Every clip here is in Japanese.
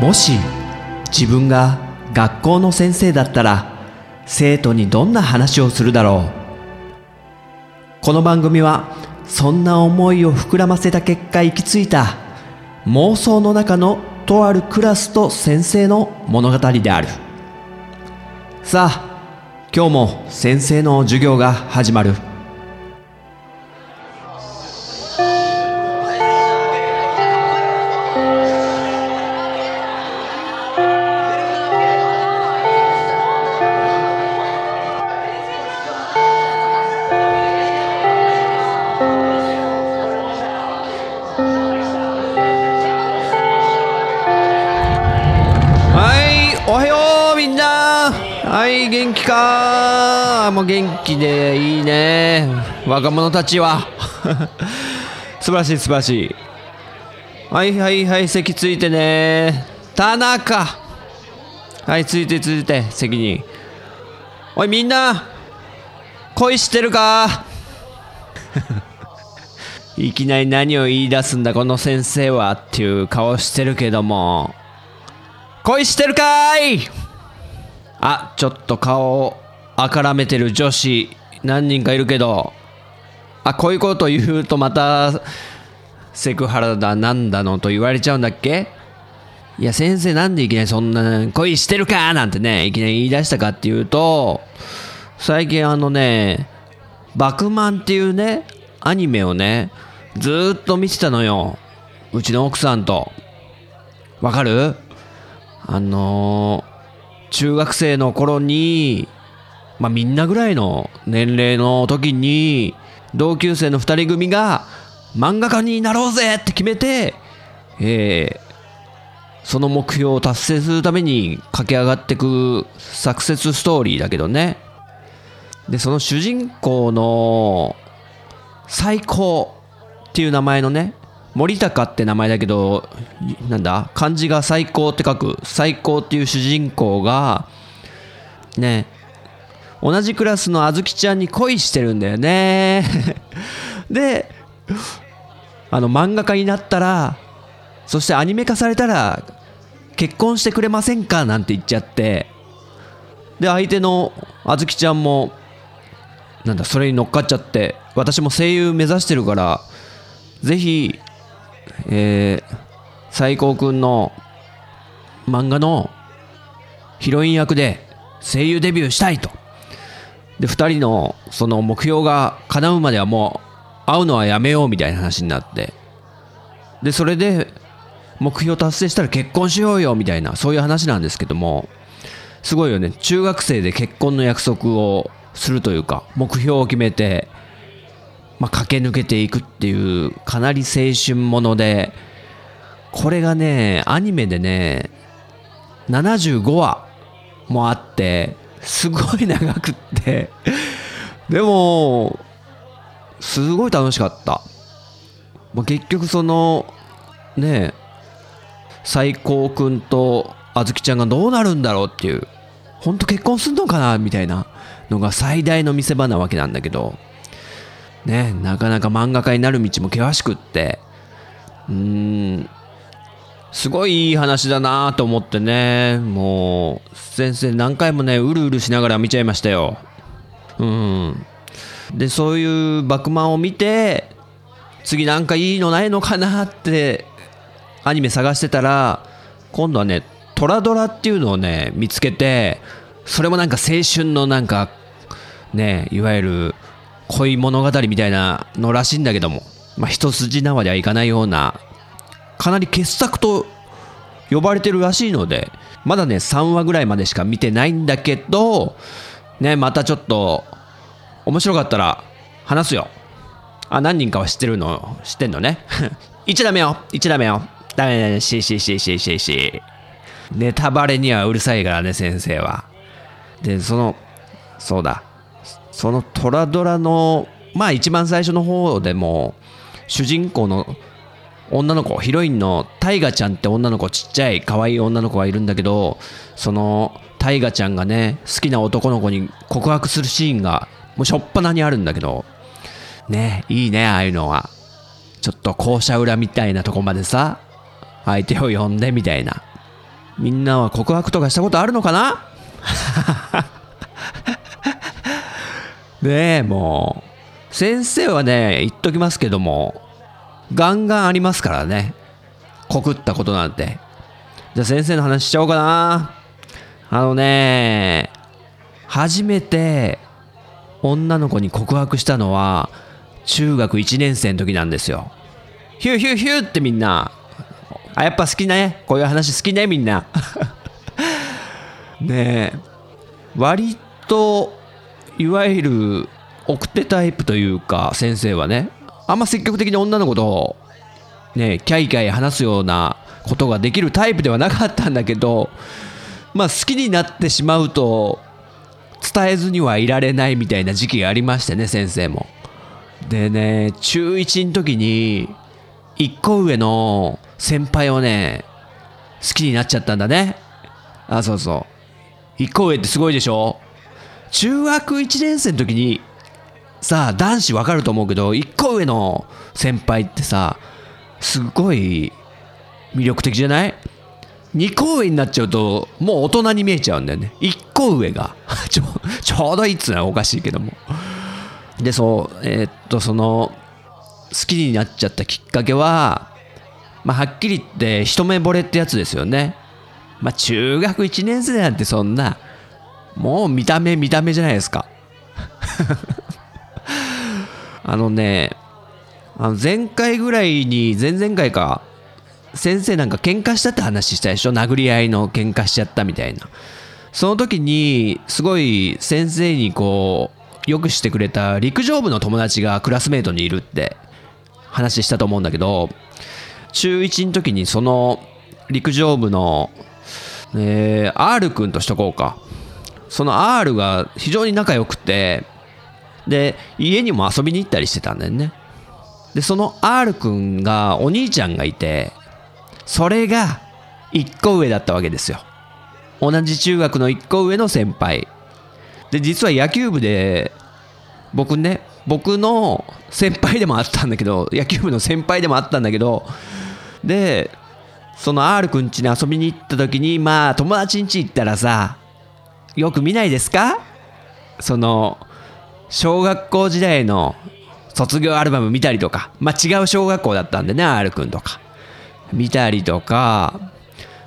もし自分が学校の先生だったら生徒にどんな話をするだろう。この番組はそんな思いを膨らませた結果行き着いた妄想の中のとあるクラスと先生の物語である。さあ今日も先生の授業が始まる。も元気でいいね。若者たちは。素晴らしい素晴らしい。はいはいはい席ついてね。田中。はいついてついて席に。おいみんな恋してるか？いきなり何を言い出すんだこの先生はっていう顔してるけども。恋してるかい？あちょっと顔をあからめてる女子何人かいるけどあこういうこと言うとまたセクハラだなんだのと言われちゃうんだっけ？いや先生なんでいきなりそんな恋してるかなんてねいきなり言い出したかっていうと最近あのねバクマンっていうねアニメをねずっと見てたのよ。うちの奥さんと。わかる？あのー中学生の頃に、まあ、みんなぐらいの年齢の時に、同級生の二人組が漫画家になろうぜって決めて、えーその目標を達成するために駆け上がってくサクセスストーリーだけどね。で、その主人公の最高っていう名前のね、森高って名前だけど、なんだ漢字が最高って書く最高っていう主人公が、ね、同じクラスのあずきちゃんに恋してるんだよね。で、あの漫画家になったら、そしてアニメ化されたら、結婚してくれませんか？なんて言っちゃって、で、相手のあずきちゃんも、なんだ、それに乗っかっちゃって、私も声優目指してるから、ぜひ、えー、最高くんの漫画のヒロイン役で声優デビューしたいと。で、二人のその目標が叶うまではもう会うのはやめようみたいな話になって。で、それで目標達成したら結婚しようよみたいな、そういう話なんですけども、すごいよね。中学生で結婚の約束をするというか、目標を決めて、まあ、駆け抜けていくっていうかなり青春ものでこれがねアニメでね75話もあってすごい長くって。でもすごい楽しかった、まあ、結局そのねえ最高くんとあずきちゃんがどうなるんだろうっていう本当結婚すんのかなみたいなのが最大の見せ場なわけなんだけどねえ、なかなか漫画家になる道も険しくって、うーん、すごいいい話だなと思ってね、もう、先生何回もね、うるうるしながら見ちゃいましたよ。うん。で、そういうバクマンを見て、次なんかいいのないのかなって、アニメ探してたら、今度はね、トラドラっていうのをね、見つけて、それもなんか青春のなんか、ね、いわゆる、恋物語みたいなのらしいんだけども、まあ、一筋縄ではいかないような、かなり傑作と呼ばれてるらしいので、まだね、3話ぐらいまでしか見てないんだけど、ね、またちょっと、面白かったら話すよ。あ、何人かは知ってるの、知ってんのね？1ダメよ !1 ダメよダメダメ、しししししし。ネタバレにはうるさいからね、先生は。で、その、そうだ。そのトラドラのまあ一番最初の方でも主人公の女の子ヒロインのタイガちゃんって女の子ちっちゃい可愛い女の子がいるんだけどそのタイガちゃんがね好きな男の子に告白するシーンがもうしょっぱなにあるんだけどねいいねああいうのは。ちょっと校舎裏みたいなとこまでさ相手を呼んでみたいな。みんなは告白とかしたことあるのかな？ねえもう。先生はね言っときますけどもガンガンありますからね。告ったことなんて。じゃあ先生の話しちゃおうかな。あのね初めて女の子に告白したのは中学1年生の時なんですよ。ヒューヒューヒューってみんな。あやっぱ好きね。こういう話好きねみんな。ねえ。割といわゆる奥手タイプというか先生はね。あんま積極的に女の子とねキャイキャイ話すようなことができるタイプではなかったんだけどまあ好きになってしまうと伝えずにはいられないみたいな時期がありましてね先生も。でね中1の時に1個上の先輩をね好きになっちゃったんだね。あそうそう。1個上ってすごいでしょ。中学1年生の時にさ男子わかると思うけど1個上の先輩ってさすっごい魅力的じゃない？2個上になっちゃうともう大人に見えちゃうんだよね。1個上が。ちょちょうどいいっつうのはおかしいけども。でそうえーっとその好きになっちゃったきっかけはまあはっきり言って一目惚れってやつですよね。まあ中学1年生なんてそんなもう見た目見た目じゃないですか。あのねあの前回ぐらいに前々回か先生なんか喧嘩したって話したでしょ？殴り合いの喧嘩しちゃったみたいな。その時にすごい先生にこうよくしてくれた陸上部の友達がクラスメートにいるって話したと思うんだけど中1の時にその陸上部の、えー、R 君としとこうか。その R が非常に仲良くてで家にも遊びに行ったりしてたんだよね。でその R 君がお兄ちゃんがいてそれが1個上だったわけですよ。同じ中学の1個上の先輩。で実は野球部で僕ね僕の先輩でもあったんだけど野球部の先輩でもあったんだけどでその R 君家に遊びに行った時にまあ友達ん家行ったらさよく見ないですか？その小学校時代の卒業アルバム見たりとか。まあ違う小学校だったんでね R 君とか。見たりとか。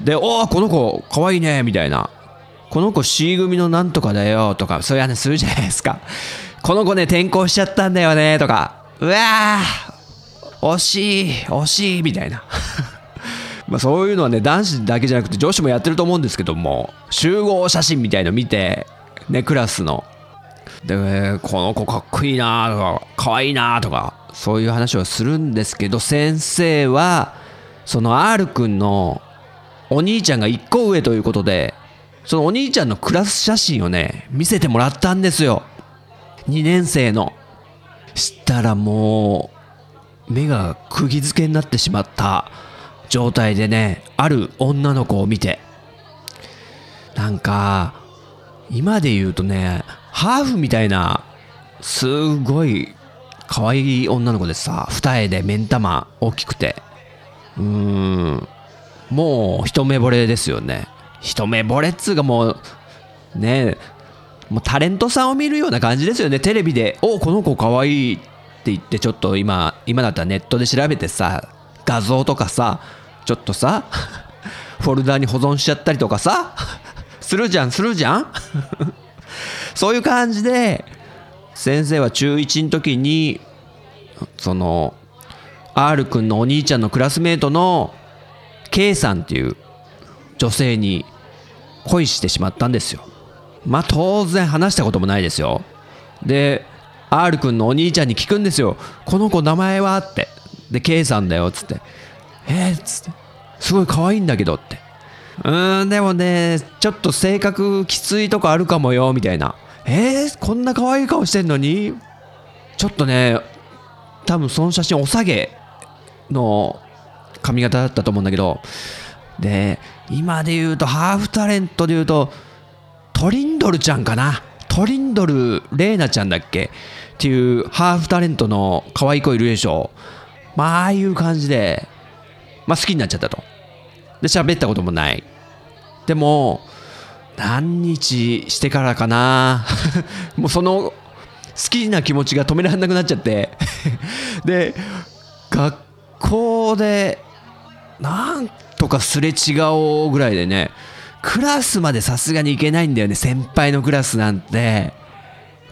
で「おおこの子かわいいね」みたいな「この子 C 組のなんとかだよ」とか。そういう話するじゃないですかこの子ね転校しちゃったんだよねとかうわー惜しい惜しいみたいな。まあそういうのはね男子だけじゃなくて女子もやってると思うんですけども。集合写真みたいの見てねクラスの。でこの子かっこいいなとかかわいいなとかそういう話をするんですけど先生はその R 君のお兄ちゃんが1個上ということでそのお兄ちゃんのクラス写真をね見せてもらったんですよ。2年生の。したらもう目が釘付けになってしまった状態でねある女の子を見て。なんか今で言うとねハーフみたいなすごい可愛い女の子でさ二重で目ん玉大きくて。うーんもう一目惚れですよね。一目惚れっつうかもうねもうタレントさんを見るような感じですよね。テレビで「おこの子可愛いって言ってちょっと今今だったらネットで調べてさ画像とかさちょっとさフォルダに保存しちゃったりとかさするじゃんするじゃん？そういう感じで先生は中1の時にその R 君のお兄ちゃんのクラスメートの K さんっていう女性に恋してしまったんですよ。まあ当然話したこともないですよ。で R 君のお兄ちゃんに聞くんですよ。この子名前は？って。で K さんだよ。っつって。えっ、つって。すごい可愛いんだけどって。うんでもねちょっと性格きついとこあるかもよみたいな。えー、こんな可愛い顔してんのに？ちょっとね多分その写真お下げの髪型だったと思うんだけど。で今で言うとハーフタレントで言うとトリンドルちゃんかな？トリンドルレイナちゃんだっけ？っていうハーフタレントの可愛い子いるでしょ。まあああいう感じでまあ好きになっちゃったと。で喋ったこともない。でも何日してからかな。もうその好きな気持ちが止められなくなっちゃって。で学校でなんとかすれ違おうぐらいでねクラスまでさすがに行けないんだよね先輩のクラスなんて。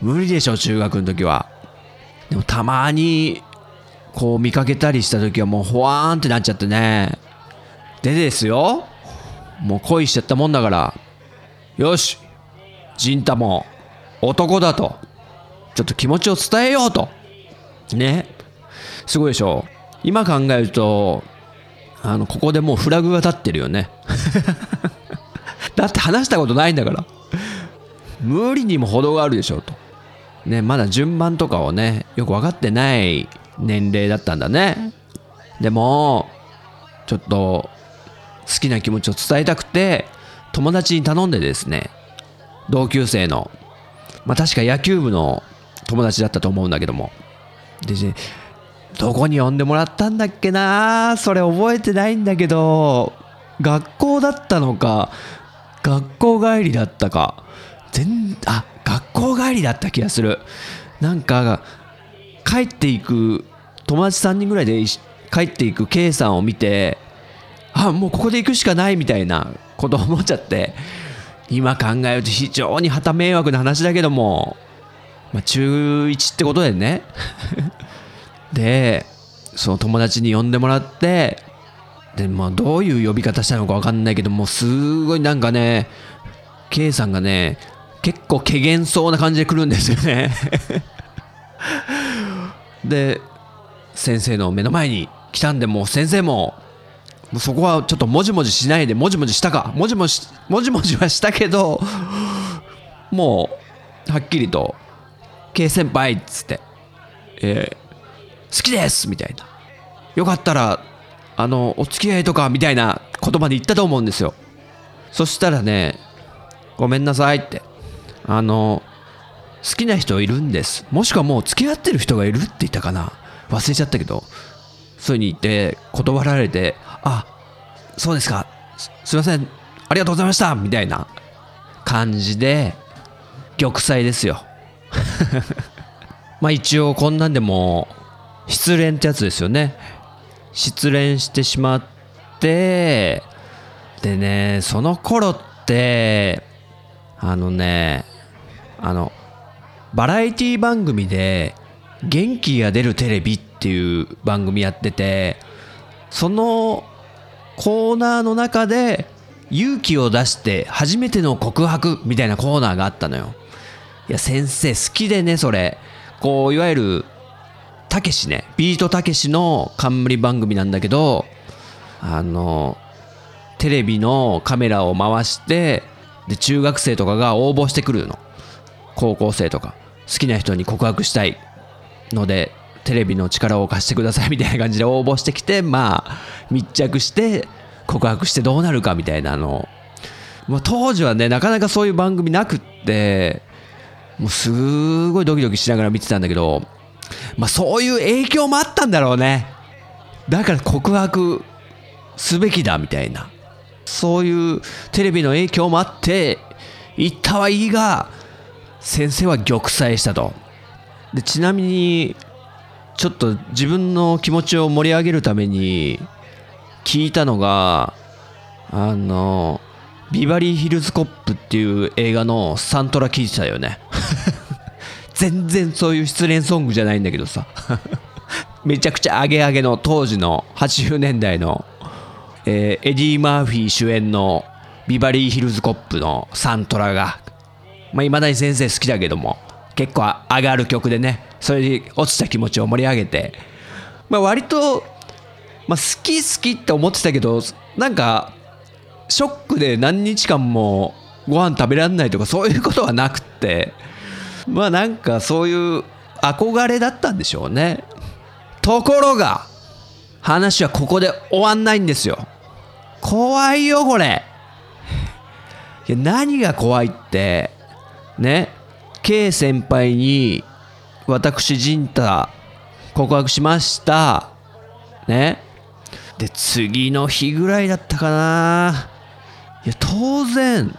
無理でしょ中学の時は。でもたまにこう見かけたりした時はもうほわーんってなっちゃってね。でですよ。もう恋しちゃったもんだから。よし。陣太も男だと。ちょっと気持ちを伝えようと。ね。すごいでしょ。今考えるとあのここでもうフラグが立ってるよね。だって話したことないんだから。無理にも程があるでしょと。ねまだ順番とかをねよく分かってない年齢だったんだね。でもちょっと好きな気持ちを伝えたくて友達に頼んでですね同級生のまあ確か野球部の友達だったと思うんだけども。でどこに呼んでもらったんだっけな？それ覚えてないんだけど学校だったのか学校帰りだったか全あ学校帰りだった気がする。なんか帰っていく友達3人ぐらいで帰っていく K さんを見てあもうここで行くしかないみたいなこと思っちゃって今考えると非常に旗迷惑な話だけども、まあ、中1ってことでね。でその友達に呼んでもらってで、まあ、どういう呼び方したのか分かんないけどもうすごいなんかね K さんがね結構怪げそうな感じで来るんですよね。で先生の目の前に来たんでもう先生もそこはちょっともじもじしないでもじもじしたか。もじもじもじもじはしたけどもうはっきりと「K 先輩」っつって「えー、好きです」みたいな。よかったらあのお付き合いとかみたいな言葉で言ったと思うんですよ。そしたらね「ごめんなさい」ってあの好きな人いるんです。もしくはもう付き合ってる人がいるって言ったかな。忘れちゃったけどそういうに言って断られてあそうですか。すいません。ありがとうございました。みたいな感じで玉砕ですよ。まあ一応こんなんでも失恋ってやつですよね。失恋してしまってでねその頃ってあのねあのバラエティ番組で「元気が出るテレビ」っていう番組やっててそのコーナーの中で勇気を出して初めての告白みたいなコーナーがあったのよ。いや先生好きでねそれ。こういわゆるたけしね。ビートたけしの冠番組なんだけどあのテレビのカメラを回してで中学生とかが応募してくるの。高校生とか。好きな人に告白したいのでテレビの力を貸してくださいみたいな感じで応募してきてまあ密着して告白してどうなるかみたいなの。もう当時はねなかなかそういう番組なくってもうすごいドキドキしながら見てたんだけどまあそういう影響もあったんだろうね。だから告白すべきだみたいな。そういうテレビの影響もあって言ったはいいが先生は玉砕したと。でちなみにちょっと自分の気持ちを盛り上げるために聞いたのがあのビバリーヒルズコップっていう映画のサントラ聞いてたよね。全然そういう失恋ソングじゃないんだけどさ。めちゃくちゃアゲアゲの当時の80年代の、えー、エディ・マーフィー主演のビバリーヒルズコップのサントラがまあ未だに先生好きだけども結構上がる曲でねそれで落ちた気持ちを盛り上げてまあ割と、まあ、好き好きって思ってたけどなんかショックで何日間もご飯食べられないとかそういうことはなくてまあなんかそういう憧れだったんでしょうね。ところが話はここで終わんないんですよ。怖いよこれ。いや何が怖いってね K 先輩に私陣太告白しました。ね。で次の日ぐらいだったかな。いや当然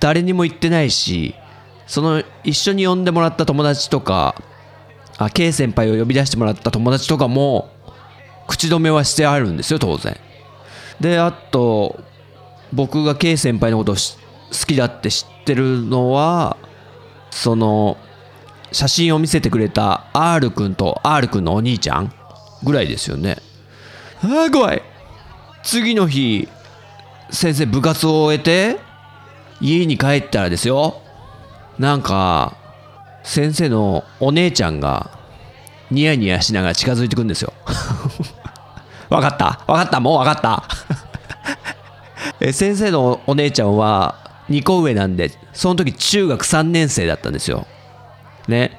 誰にも言ってないしその一緒に呼んでもらった友達とかあ K 先輩を呼び出してもらった友達とかも口止めはしてあるんですよ当然。であと僕が K 先輩のことを好きだって知ってるのはその写真を見せてくれた R 君と R 君のお兄ちゃんぐらいですよね。ああ怖い。次の日先生部活を終えて家に帰ったらですよ。なんか先生のお姉ちゃんがニヤニヤしながら近づいてくんですよ。わかった。わかった。もうわかった。え先生のお姉ちゃんは2個上なんでその時中学3年生だったんですよね。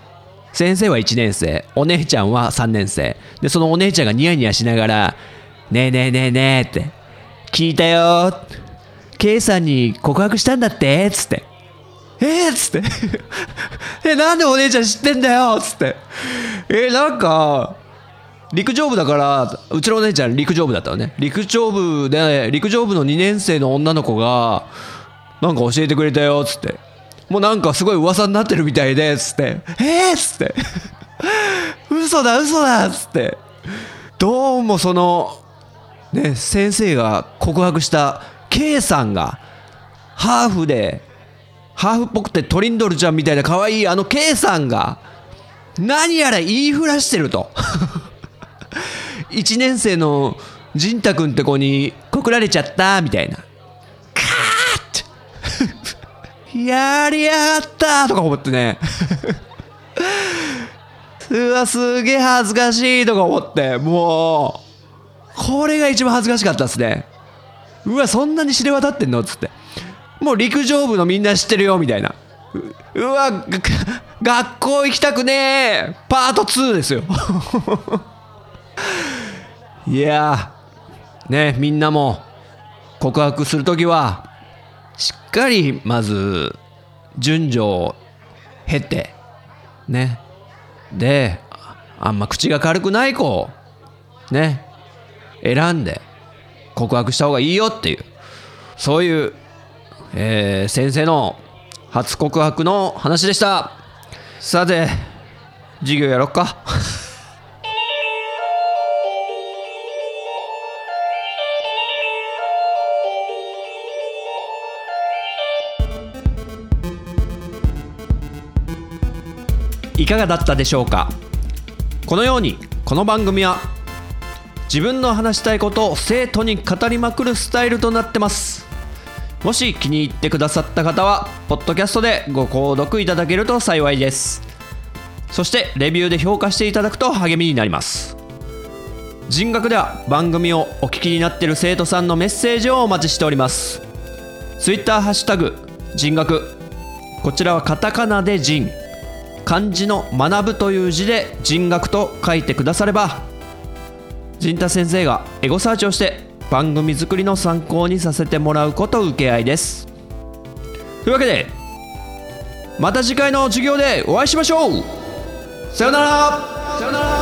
先生は1年生。お姉ちゃんは3年生。でそのお姉ちゃんがニヤニヤしながら「ねえねえねえねえ」って「聞いたよ。K さんに告白したんだって」っつって「えっ?」っつって「えなんでお姉ちゃん知ってんだよ」っつって。えなんか陸上部だからうちのお姉ちゃん陸上部だったのね。陸上部で陸上部の2年生の女の子がなんか教えてくれたよ。っつって。もうなんかすごい噂になってるみたいでつって。えっ、ー、つって。嘘だ嘘だっつって。どうもそのね先生が告白した K さんがハーフでハーフっぽくてトリンドルちゃんみたいな可愛いあの K さんが何やら言いふらしてると。1年生の仁太君って子に告られちゃったみたいなカーッやりやがったとか思ってね。うわすげえ恥ずかしいとか思って。もうこれが一番恥ずかしかったですね。うわそんなに知れ渡ってんのつって。もう陸上部のみんな知ってるよみたいな。うわ学校行きたくねえ。パート2ですよ。いやねみんなも告白する時はかりまず順序を経てね。であんま口が軽くない子をね。選んで告白した方がいいよっていう。そういう、えー、先生の初告白の話でした。さて授業やろっか。いかがだったでしょうか？このようにこの番組は自分の話したいことを生徒に語りまくるスタイルとなってます。もし気に入ってくださった方はポッドキャストでご購読いただけると幸いです。そしてレビューで評価していただくと励みになります。人学では番組をお聞きになっている生徒さんのメッセージをお待ちしております。Twitter ハッシュタグ人学こちらはカタカナで人。漢字の学ぶという字で人学と書いてくだされば陣太先生がエゴサーチをして番組作りの参考にさせてもらうこと受け合いです。というわけでまた次回の授業でお会いしましょう。さよなら。さよなら。